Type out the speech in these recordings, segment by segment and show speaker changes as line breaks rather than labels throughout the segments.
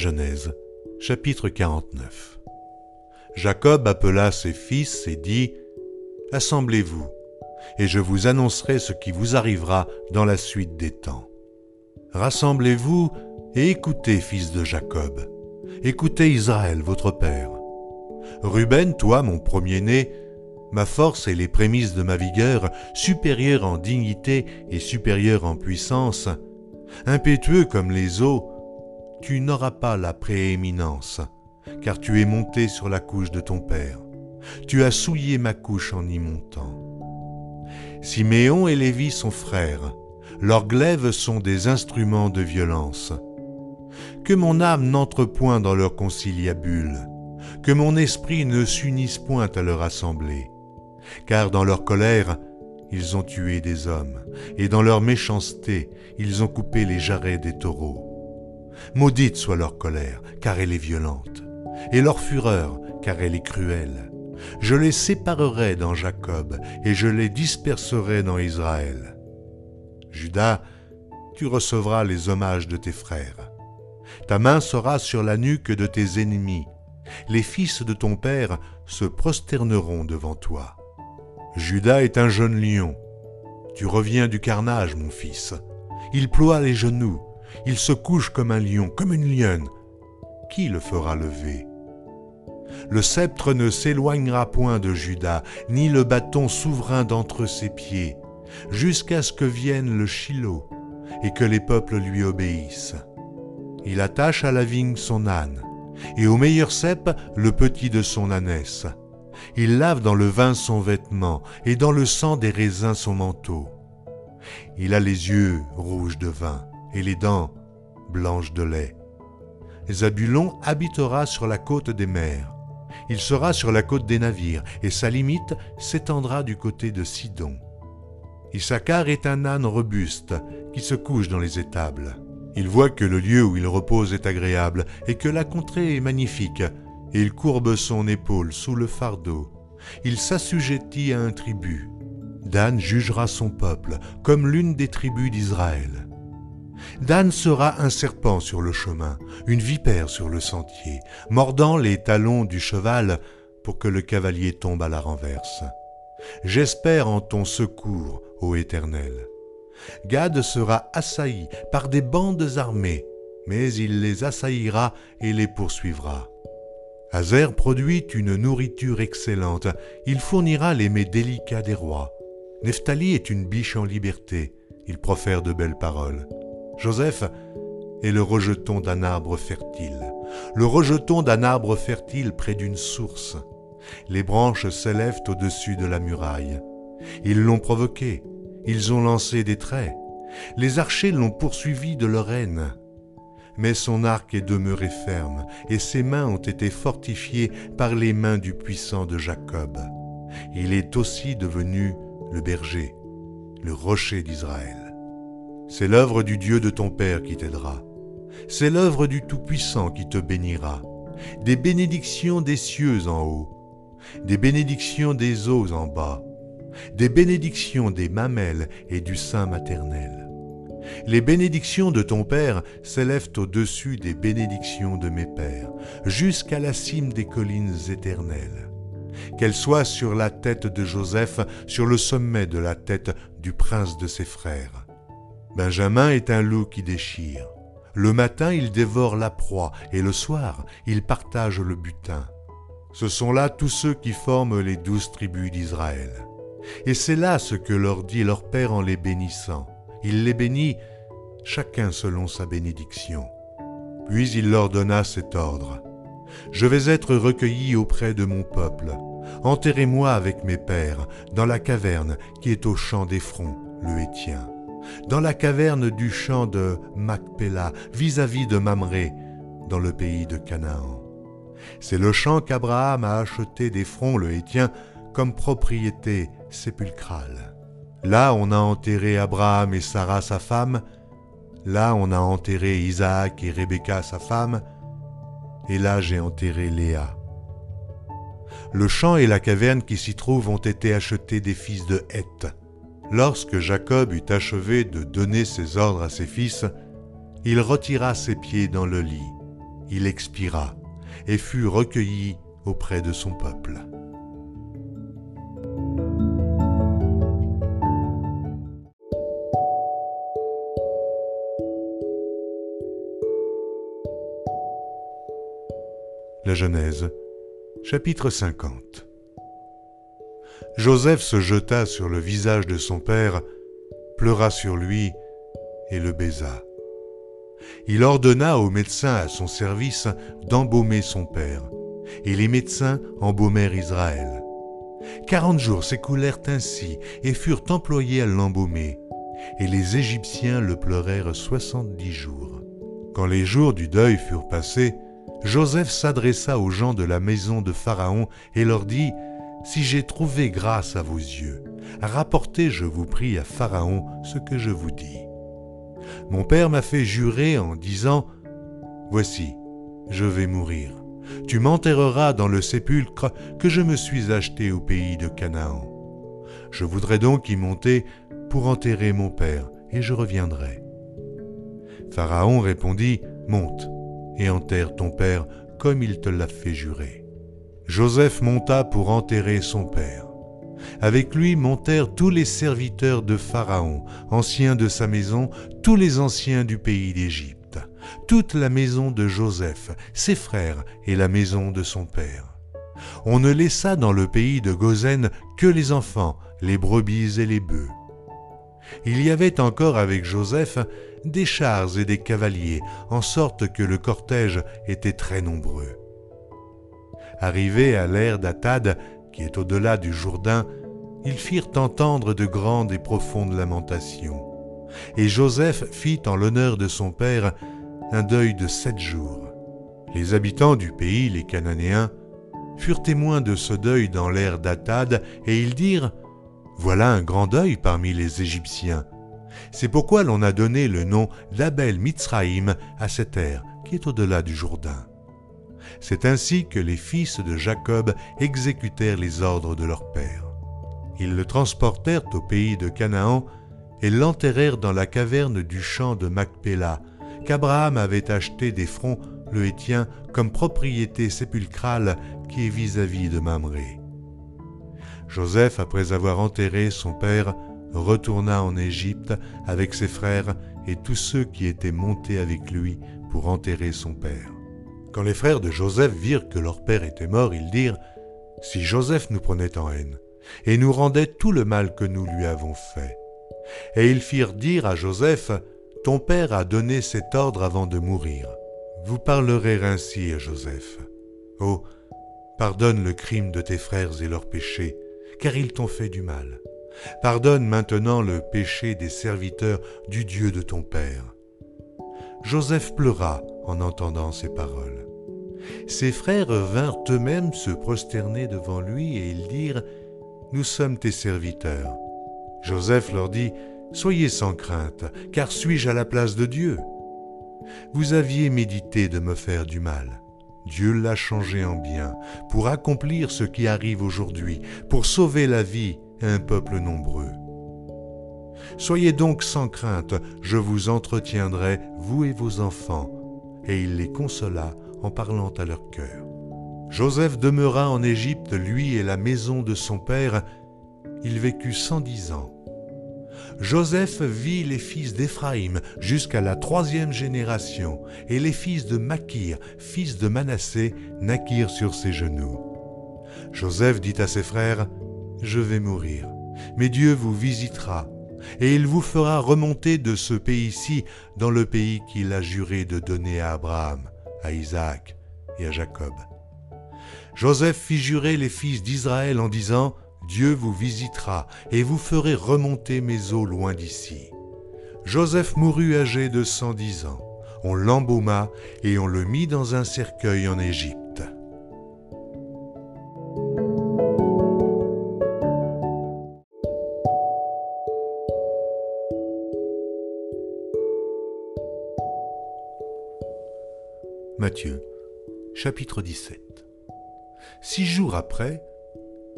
Genèse, chapitre 49. Jacob appela ses fils et dit, Assemblez-vous, et je vous annoncerai ce qui vous arrivera dans la suite des temps. Rassemblez-vous et écoutez, fils de Jacob, écoutez Israël, votre père. Ruben, toi, mon premier-né, ma force et les prémices de ma vigueur, supérieure en dignité et supérieure en puissance, impétueux comme les eaux, tu n'auras pas la prééminence, car tu es monté sur la couche de ton père. Tu as souillé ma couche en y montant. Siméon et Lévi sont frères, leurs glaives sont des instruments de violence. Que mon âme n'entre point dans leur conciliabule, que mon esprit ne s'unisse point à leur assemblée, car dans leur colère, ils ont tué des hommes, et dans leur méchanceté, ils ont coupé les jarrets des taureaux. Maudite soit leur colère, car elle est violente, et leur fureur, car elle est cruelle. Je les séparerai dans Jacob, et je les disperserai dans Israël. Judas, tu recevras les hommages de tes frères. Ta main sera sur la nuque de tes ennemis. Les fils de ton père se prosterneront devant toi. Judas est un jeune lion. Tu reviens du carnage, mon fils. Il ploie les genoux, il se couche comme un lion, comme une lionne. Qui le fera lever? Le sceptre ne s'éloignera point de Judas, ni le bâton souverain d'entre ses pieds, jusqu'à ce que vienne le Shiloh, et que les peuples lui obéissent. Il attache à la vigne son âne, et au meilleur cep le petit de son ânesse. Il lave dans le vin son vêtement, et dans le sang des raisins son manteau. Il a les yeux rouges de vin, et les dents blanches de lait. Zabulon habitera sur la côte des mers. Il sera sur la côte des navires, et sa limite s'étendra du côté de Sidon. Issachar est un âne robuste qui se couche dans les étables. Il voit que le lieu où il repose est agréable et que la contrée est magnifique, et il courbe son épaule sous le fardeau. Il s'assujettit à un tribut. Dan jugera son peuple comme l'une des tribus d'Israël. Dan sera un serpent sur le chemin, une vipère sur le sentier, mordant les talons du cheval pour que le cavalier tombe à la renverse. J'espère en ton secours, ô Éternel. Gad sera assailli par des bandes armées, mais il les assaillira et les poursuivra. Hazer produit une nourriture excellente, il fournira les mets délicats des rois. Nephtali est une biche en liberté, il profère de belles paroles. Joseph est le rejeton d'un arbre fertile, le rejeton d'un arbre fertile près d'une source. Les branches s'élèvent au-dessus de la muraille. Ils l'ont provoqué, ils ont lancé des traits. Les archers l'ont poursuivi de leur haine. Mais son arc est demeuré ferme, et ses mains ont été fortifiées par les mains du puissant de Jacob. Il est aussi devenu le berger, le rocher d'Israël. C'est l'œuvre du Dieu de ton Père qui t'aidera. C'est l'œuvre du Tout-Puissant qui te bénira. Des bénédictions des cieux en haut, des bénédictions des eaux en bas, des bénédictions des mamelles et du sein maternel. Les bénédictions de ton Père s'élèvent au-dessus des bénédictions de mes pères, jusqu'à la cime des collines éternelles. Qu'elles soient sur la tête de Joseph, sur le sommet de la tête du prince de ses frères. Benjamin est un loup qui déchire. Le matin, il dévore la proie, et le soir, il partage le butin. Ce sont là tous ceux qui forment les douze tribus d'Israël. Et c'est là ce que leur dit leur Père en les bénissant. Il les bénit, chacun selon sa bénédiction. Puis il leur donna cet ordre. Je vais être recueilli auprès de mon peuple. Enterrez-moi avec mes pères dans la caverne qui est au champ d'Ephron, le Hétien, dans la caverne du champ de Macpéla, vis-à-vis de Mamré, dans le pays de Canaan. C'est le champ qu'Abraham a acheté d'Ephron, le Hétien, comme propriété sépulcrale. Là on a enterré Abraham et Sarah sa femme, là on a enterré Isaac et Rebecca sa femme, et là j'ai enterré Léa. Le champ et la caverne qui s'y trouvent ont été achetés des fils de Heth. Lorsque Jacob eut achevé de donner ses ordres à ses fils, il retira ses pieds dans le lit. il expira et fut recueilli auprès de son peuple. La Genèse, chapitre 50 Joseph se jeta sur le visage de son père, pleura sur lui et le baisa. Il ordonna aux médecins à son service d'embaumer son père, et les médecins embaumèrent Israël. Quarante jours s'écoulèrent ainsi et furent employés à l'embaumer, et les Égyptiens le pleurèrent soixante-dix jours. Quand les jours du deuil furent passés, Joseph s'adressa aux gens de la maison de Pharaon et leur dit, Si j'ai trouvé grâce à vos yeux, rapportez, je vous prie, à Pharaon ce que je vous dis. Mon père m'a fait jurer en disant, Voici, je vais mourir. Tu m'enterreras dans le sépulcre que je me suis acheté au pays de Canaan. Je voudrais donc y monter pour enterrer mon père, et je reviendrai. Pharaon répondit, Monte et enterre ton père comme il te l'a fait jurer. Joseph monta pour enterrer son père. Avec lui montèrent tous les serviteurs de Pharaon, anciens de sa maison, tous les anciens du pays d'Égypte, toute la maison de Joseph, ses frères et la maison de son père. On ne laissa dans le pays de Gozen que les enfants, les brebis et les bœufs. Il y avait encore avec Joseph des chars et des cavaliers, en sorte que le cortège était très nombreux. Arrivés à l'ère d'Atad, qui est au-delà du Jourdain, ils firent entendre de grandes et profondes lamentations. Et Joseph fit en l'honneur de son père un deuil de sept jours. Les habitants du pays, les Cananéens, furent témoins de ce deuil dans l'ère d'Atad, et ils dirent Voilà un grand deuil parmi les Égyptiens. C'est pourquoi l'on a donné le nom d'Abel Mitzraïm à cette ère qui est au-delà du Jourdain. C'est ainsi que les fils de Jacob exécutèrent les ordres de leur père. Ils le transportèrent au pays de Canaan et l'enterrèrent dans la caverne du champ de Macpéla, qu'Abraham avait acheté des fronts le Hétien comme propriété sépulcrale qui est vis-à-vis de Mamré. Joseph, après avoir enterré son père, retourna en Égypte avec ses frères et tous ceux qui étaient montés avec lui pour enterrer son père. Quand les frères de Joseph virent que leur père était mort, ils dirent, Si Joseph nous prenait en haine, et nous rendait tout le mal que nous lui avons fait. Et ils firent dire à Joseph, Ton père a donné cet ordre avant de mourir. Vous parlerez ainsi à Joseph. Oh, pardonne le crime de tes frères et leurs péchés, car ils t'ont fait du mal. Pardonne maintenant le péché des serviteurs du Dieu de ton Père. Joseph pleura en entendant ces paroles. Ses frères vinrent eux-mêmes se prosterner devant lui et ils dirent, Nous sommes tes serviteurs. Joseph leur dit, Soyez sans crainte, car suis-je à la place de Dieu? Vous aviez médité de me faire du mal. Dieu l'a changé en bien, pour accomplir ce qui arrive aujourd'hui, pour sauver la vie un peuple nombreux. Soyez donc sans crainte, je vous entretiendrai, vous et vos enfants. Et il les consola en parlant à leur cœur. Joseph demeura en Égypte, lui et la maison de son père. Il vécut cent dix ans. Joseph vit les fils d'Éphraïm jusqu'à la troisième génération, et les fils de Makir, fils de Manassé, naquirent sur ses genoux. Joseph dit à ses frères, je vais mourir, mais Dieu vous visitera, et il vous fera remonter de ce pays-ci dans le pays qu'il a juré de donner à Abraham, à Isaac et à Jacob. Joseph fit jurer les fils d'Israël en disant, Dieu vous visitera, et vous ferez remonter mes eaux loin d'ici. Joseph mourut âgé de cent dix ans. On l'embauma et on le mit dans un cercueil en Égypte. Matthieu, chapitre 17 Six jours après,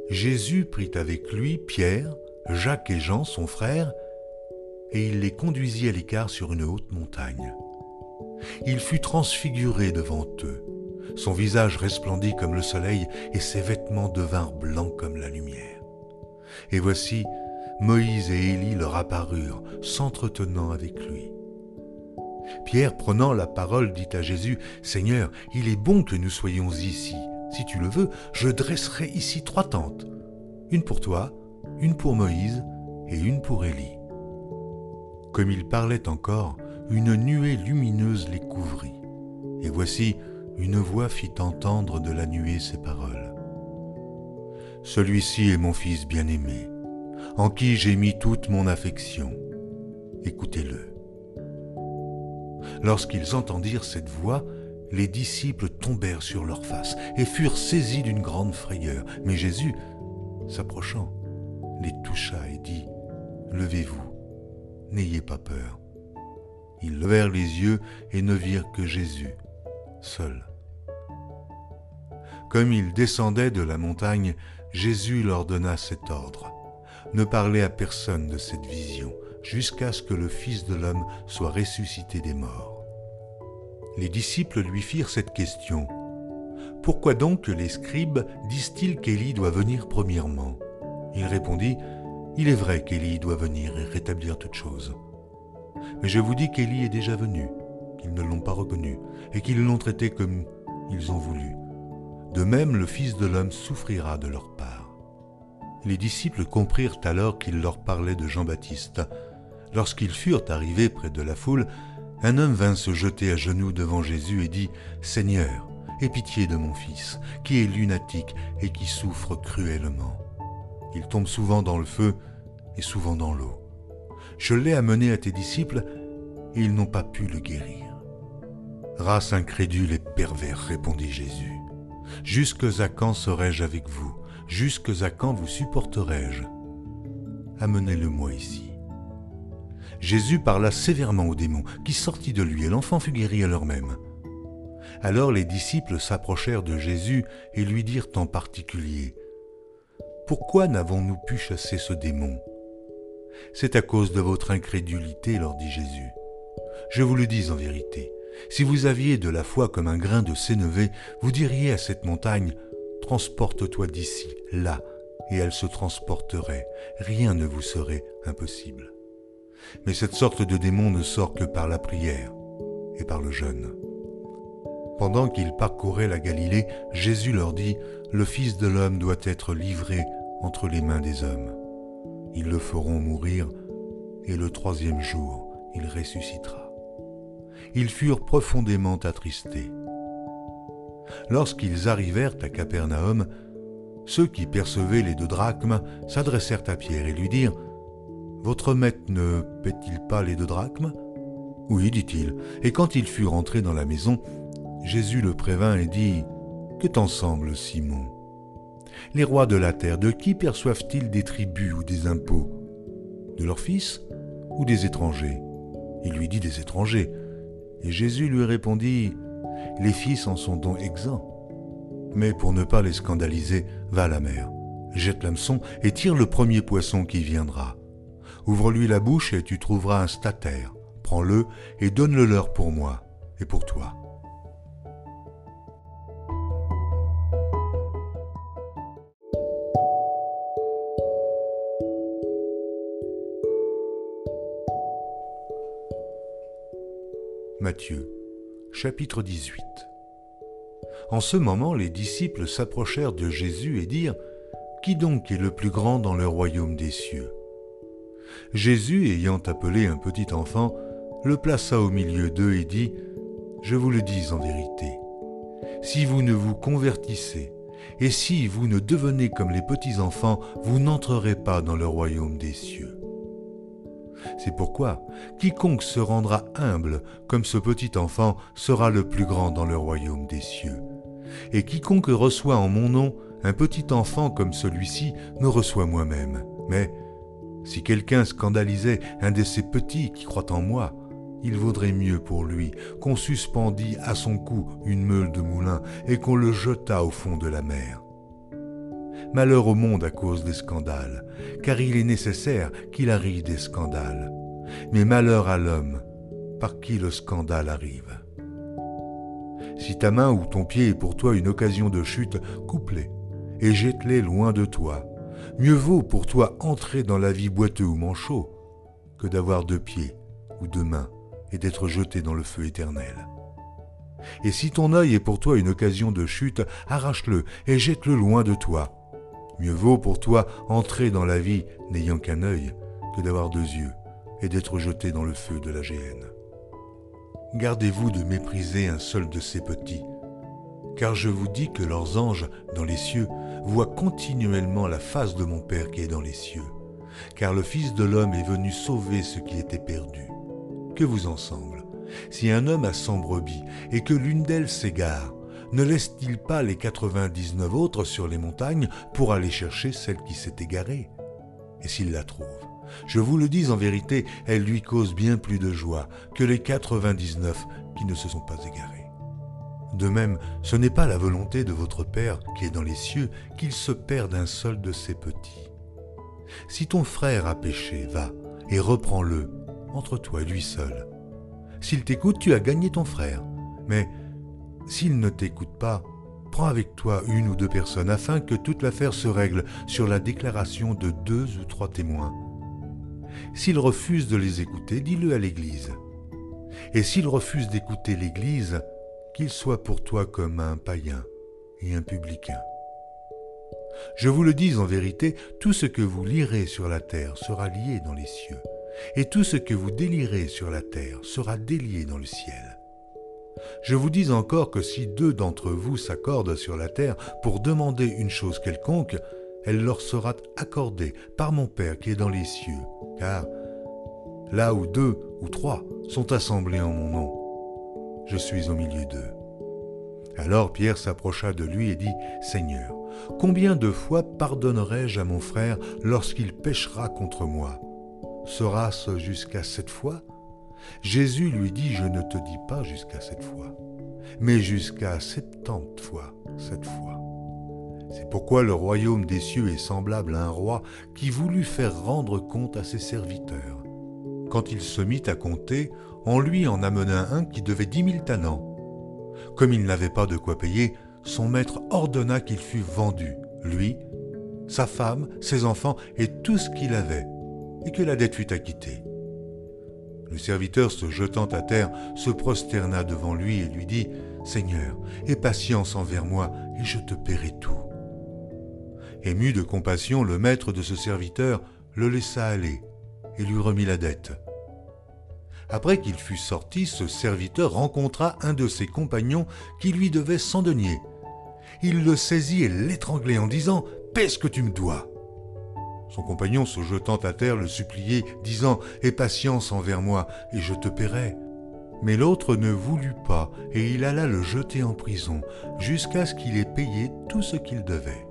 Jésus prit avec lui Pierre, Jacques et Jean, son frère, et il les conduisit à l'écart sur une haute montagne. Il fut transfiguré devant eux. Son visage resplendit comme le soleil et ses vêtements devinrent blancs comme la lumière. Et voici, Moïse et Élie leur apparurent, s'entretenant avec lui. Pierre, prenant la parole, dit à Jésus, Seigneur, il est bon que nous soyons ici. Si tu le veux, je dresserai ici trois tentes, une pour toi, une pour Moïse et une pour Élie. Comme il parlait encore, une nuée lumineuse les couvrit. Et voici, une voix fit entendre de la nuée ces paroles. Celui-ci est mon fils bien-aimé, en qui j'ai mis toute mon affection. Écoutez-le. Lorsqu'ils entendirent cette voix, les disciples tombèrent sur leurs faces et furent saisis d'une grande frayeur. Mais Jésus, s'approchant, les toucha et dit, Levez-vous, n'ayez pas peur. Ils levèrent les yeux et ne virent que Jésus, seul. Comme ils descendaient de la montagne, Jésus leur donna cet ordre. Ne parlez à personne de cette vision, jusqu'à ce que le Fils de l'homme soit ressuscité des morts. Les disciples lui firent cette question. Pourquoi donc les scribes disent-ils qu'Élie doit venir premièrement? Il répondit, Il est vrai qu'Élie doit venir et rétablir toutes choses. Mais je vous dis qu'Élie est déjà venu, qu'ils ne l'ont pas reconnu, et qu'ils l'ont traité comme ils ont voulu. De même le Fils de l'homme souffrira de leur part. Les disciples comprirent alors qu'il leur parlait de Jean-Baptiste. Lorsqu'ils furent arrivés près de la foule, un homme vint se jeter à genoux devant Jésus et dit, Seigneur, aie pitié de mon fils, qui est lunatique et qui souffre cruellement. Il tombe souvent dans le feu et souvent dans l'eau. Je l'ai amené à tes disciples, et ils n'ont pas pu le guérir. Race incrédule et pervers, répondit Jésus. Jusque à quand serai-je avec vous? Jusque à quand vous supporterai-je? Amenez-le-moi ici. Jésus parla sévèrement au démon, qui sortit de lui, et l'enfant fut guéri à l'heure même. Alors les disciples s'approchèrent de Jésus et lui dirent en particulier, Pourquoi n'avons-nous pu chasser ce démon? C'est à cause de votre incrédulité, leur dit Jésus. Je vous le dis en vérité, si vous aviez de la foi comme un grain de sénévé, vous diriez à cette montagne, Transporte-toi d'ici, là, et elle se transporterait, rien ne vous serait impossible. Mais cette sorte de démon ne sort que par la prière et par le jeûne. Pendant qu'ils parcouraient la Galilée, Jésus leur dit, Le Fils de l'homme doit être livré entre les mains des hommes. Ils le feront mourir, et le troisième jour, il ressuscitera. Ils furent profondément attristés. Lorsqu'ils arrivèrent à Capernaum, ceux qui percevaient les deux drachmes s'adressèrent à Pierre et lui dirent votre maître ne paie-t-il pas les deux drachmes? Oui, dit-il. Et quand il fut rentré dans la maison, Jésus le prévint et dit Que t'en semble, Simon? Les rois de la terre, de qui perçoivent-ils des tributs ou des impôts? De leurs fils ou des étrangers? Il lui dit des étrangers. Et Jésus lui répondit Les fils en sont donc exempts. Mais pour ne pas les scandaliser, va à la mer, jette l'hameçon et tire le premier poisson qui viendra Ouvre-lui la bouche et tu trouveras un statère. Prends-le et donne-le leur pour moi et pour toi. Matthieu, chapitre 18 En ce moment, les disciples s'approchèrent de Jésus et dirent Qui donc est le plus grand dans le royaume des cieux? Jésus, ayant appelé un petit enfant, le plaça au milieu d'eux et dit, Je vous le dis en vérité, si vous ne vous convertissez, et si vous ne devenez comme les petits enfants, vous n'entrerez pas dans le royaume des cieux. C'est pourquoi quiconque se rendra humble comme ce petit enfant sera le plus grand dans le royaume des cieux. Et quiconque reçoit en mon nom un petit enfant comme celui-ci me reçoit moi-même. Mais si quelqu'un scandalisait un de ces petits qui croient en moi, il vaudrait mieux pour lui qu'on suspendît à son cou une meule de moulin et qu'on le jetât au fond de la mer. Malheur au monde à cause des scandales, car il est nécessaire qu'il arrive des scandales. Mais malheur à l'homme par qui le scandale arrive. Si ta main ou ton pied est pour toi une occasion de chute, coupe-les et jette-les loin de toi. Mieux vaut pour toi entrer dans la vie boiteux ou manchot que d'avoir deux pieds ou deux mains et d'être jeté dans le feu éternel. Et si ton œil est pour toi une occasion de chute, arrache-le et jette-le loin de toi. Mieux vaut pour toi entrer dans la vie n'ayant qu'un œil que d'avoir deux yeux et d'être jeté dans le feu de la géhenne. Gardez-vous de mépriser un seul de ces petits, car je vous dis que leurs anges dans les cieux voient continuellement la face de mon Père qui est dans les cieux, car le Fils de l'homme est venu sauver ce qui était perdu. Que vous ensemble, si un homme a cent brebis et que l'une d'elles s'égare, ne laisse-t-il pas les quatre-vingt-dix-neuf autres sur les montagnes pour aller chercher celle qui s'est égarée? Et s'il la trouve, je vous le dis en vérité, elle lui cause bien plus de joie que les quatre-vingt-dix-neuf qui ne se sont pas égarés. De même, ce n'est pas la volonté de votre Père qui est dans les cieux qu'il se perde un seul de ses petits. Si ton frère a péché, va et reprends-le entre toi et lui seul. S'il t'écoute, tu as gagné ton frère. Mais s'il ne t'écoute pas, prends avec toi une ou deux personnes afin que toute l'affaire se règle sur la déclaration de deux ou trois témoins. S'il refuse de les écouter, dis-le à l'Église. Et s'il refuse d'écouter l'Église, qu'il soit pour toi comme un païen et un publicain. Je vous le dis en vérité, tout ce que vous lirez sur la terre sera lié dans les cieux, et tout ce que vous délirez sur la terre sera délié dans le ciel. Je vous dis encore que si deux d'entre vous s'accordent sur la terre pour demander une chose quelconque, elle leur sera accordée par mon Père qui est dans les cieux, car là où deux ou trois sont assemblés en mon nom, je suis au milieu d'eux. Alors Pierre s'approcha de lui et dit, Seigneur, combien de fois pardonnerai-je à mon frère lorsqu'il péchera contre moi? Sera-ce jusqu'à sept fois? Jésus lui dit, Je ne te dis pas jusqu'à sept fois, mais jusqu'à septante fois sept fois. C'est pourquoi le royaume des cieux est semblable à un roi qui voulut faire rendre compte à ses serviteurs. Quand il se mit à compter, on lui en amena un qui devait dix mille talents. Comme il n'avait pas de quoi payer, son maître ordonna qu'il fût vendu, lui, sa femme, ses enfants et tout ce qu'il avait, et que la dette fût acquittée. Le serviteur, se jetant à terre, se prosterna devant lui et lui dit, Seigneur, aie patience envers moi, et je te paierai tout. Ému de compassion, le maître de ce serviteur le laissa aller et lui remit la dette. Après qu'il fut sorti, ce serviteur rencontra un de ses compagnons qui lui devait cent deniers. Il le saisit et l'étranglait en disant Paie ce que tu me dois. Son compagnon, se jetant à terre, le suppliait, disant Aie patience envers moi, et je te paierai. Mais l'autre ne voulut pas, et il alla le jeter en prison, jusqu'à ce qu'il ait payé tout ce qu'il devait.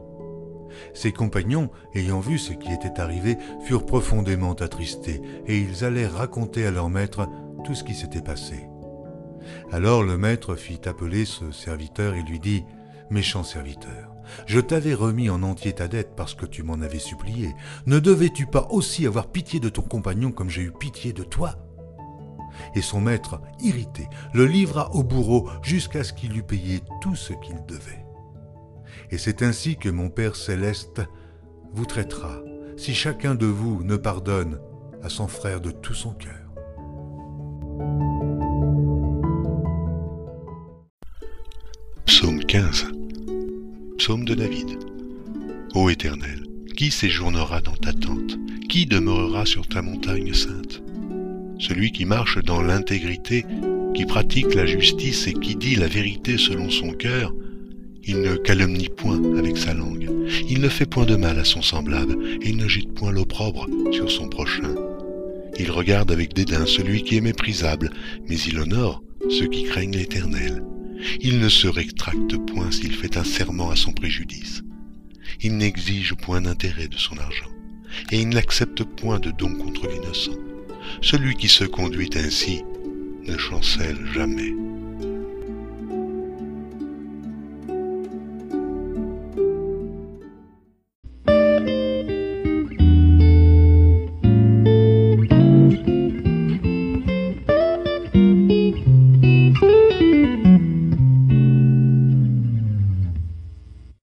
Ses compagnons, ayant vu ce qui était arrivé, furent profondément attristés, et ils allèrent raconter à leur maître tout ce qui s'était passé. Alors le maître fit appeler ce serviteur et lui dit, Méchant serviteur, je t'avais remis en entier ta dette parce que tu m'en avais supplié. Ne devais-tu pas aussi avoir pitié de ton compagnon comme j'ai eu pitié de toi? Et son maître, irrité, le livra au bourreau jusqu'à ce qu'il eût payé tout ce qu'il devait. Et c'est ainsi que mon Père céleste vous traitera, si chacun de vous ne pardonne à son frère de tout son cœur.
Psaume 15 Psaume de David. Ô Éternel, qui séjournera dans ta tente? Qui demeurera sur ta montagne sainte? Celui qui marche dans l'intégrité, qui pratique la justice et qui dit la vérité selon son cœur, il ne calomnie point avec sa langue. Il ne fait point de mal à son semblable, et il ne jette point l'opprobre sur son prochain. Il regarde avec dédain celui qui est méprisable, mais il honore ceux qui craignent l'Éternel. Il ne se rétracte point s'il fait un serment à son préjudice. Il n'exige point d'intérêt de son argent, et il n'accepte point de don contre l'innocent. Celui qui se conduit ainsi ne chancelle jamais.